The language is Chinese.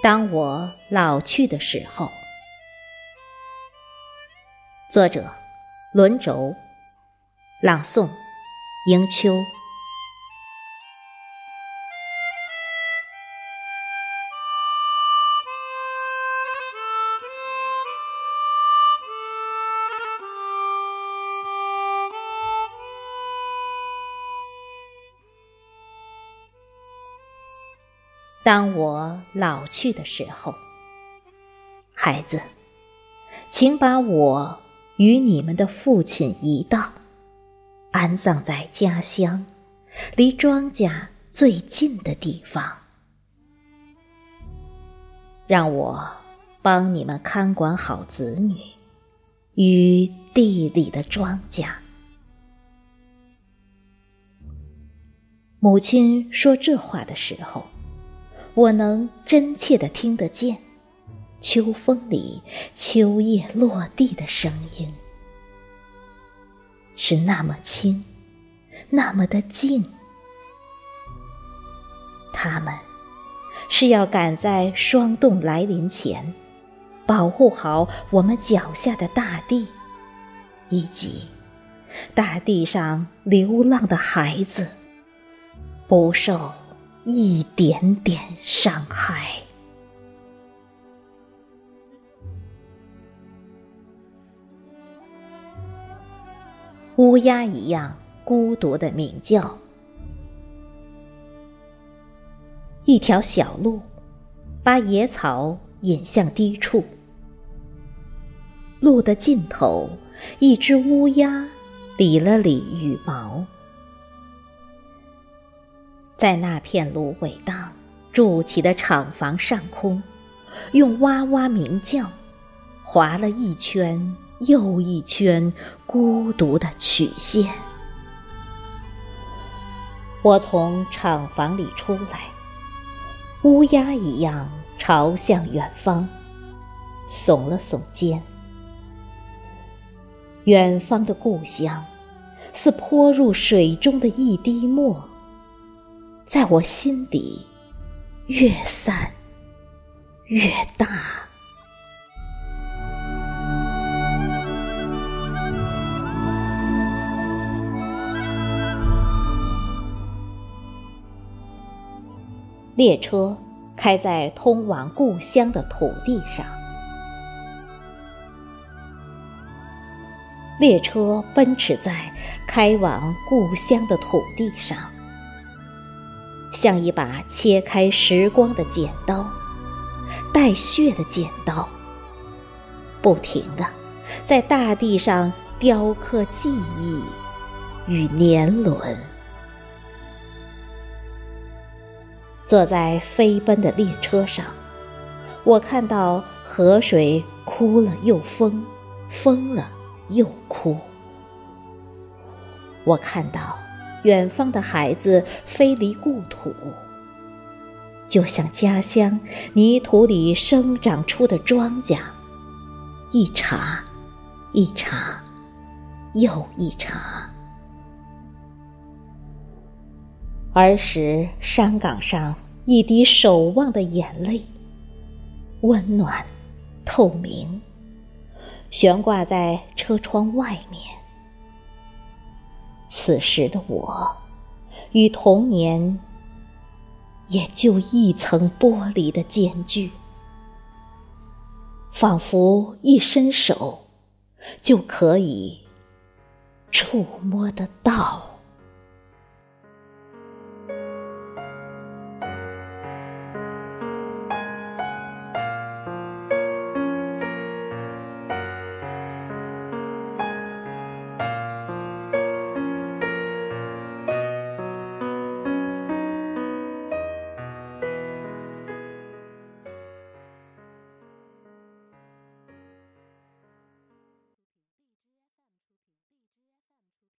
当我老去的时候，作者轮轴，朗诵迎秋。当我老去的时候，孩子，请把我与你们的父亲一道，安葬在家乡离庄稼最近的地方，让我帮你们看管好子女与地里的庄稼。母亲说这话的时候。我能真切地听得见，秋风里秋叶落地的声音，是那么轻，那么的静。他们是要赶在霜冻来临前，保护好我们脚下的大地，以及大地上流浪的孩子，不受。一点点伤害。乌鸦一样孤独的鸣叫。一条小路，把野草引向低处。路的尽头，一只乌鸦理了理羽毛。在那片芦苇荡筑起的厂房上空，用哇哇鸣叫，划了一圈又一圈孤独的曲线。我从厂房里出来，乌鸦一样朝向远方，耸了耸肩。远方的故乡，似泼入水中的一滴墨。在我心底，越散越大。列车开在通往故乡的土地上，列车奔驰在开往故乡的土地上。像一把切开时光的剪刀，带血的剪刀，不停的在大地上雕刻记忆与年轮。坐在飞奔的列车上，我看到河水哭了又疯，疯了又哭。我看到。远方的孩子飞离故土，就像家乡泥土里生长出的庄稼，一茬一茬又一茬。儿时山岗上一滴守望的眼泪，温暖透明，悬挂在车窗外面。此时的我，与童年也就一层玻璃的间距，仿佛一伸手就可以触摸得到。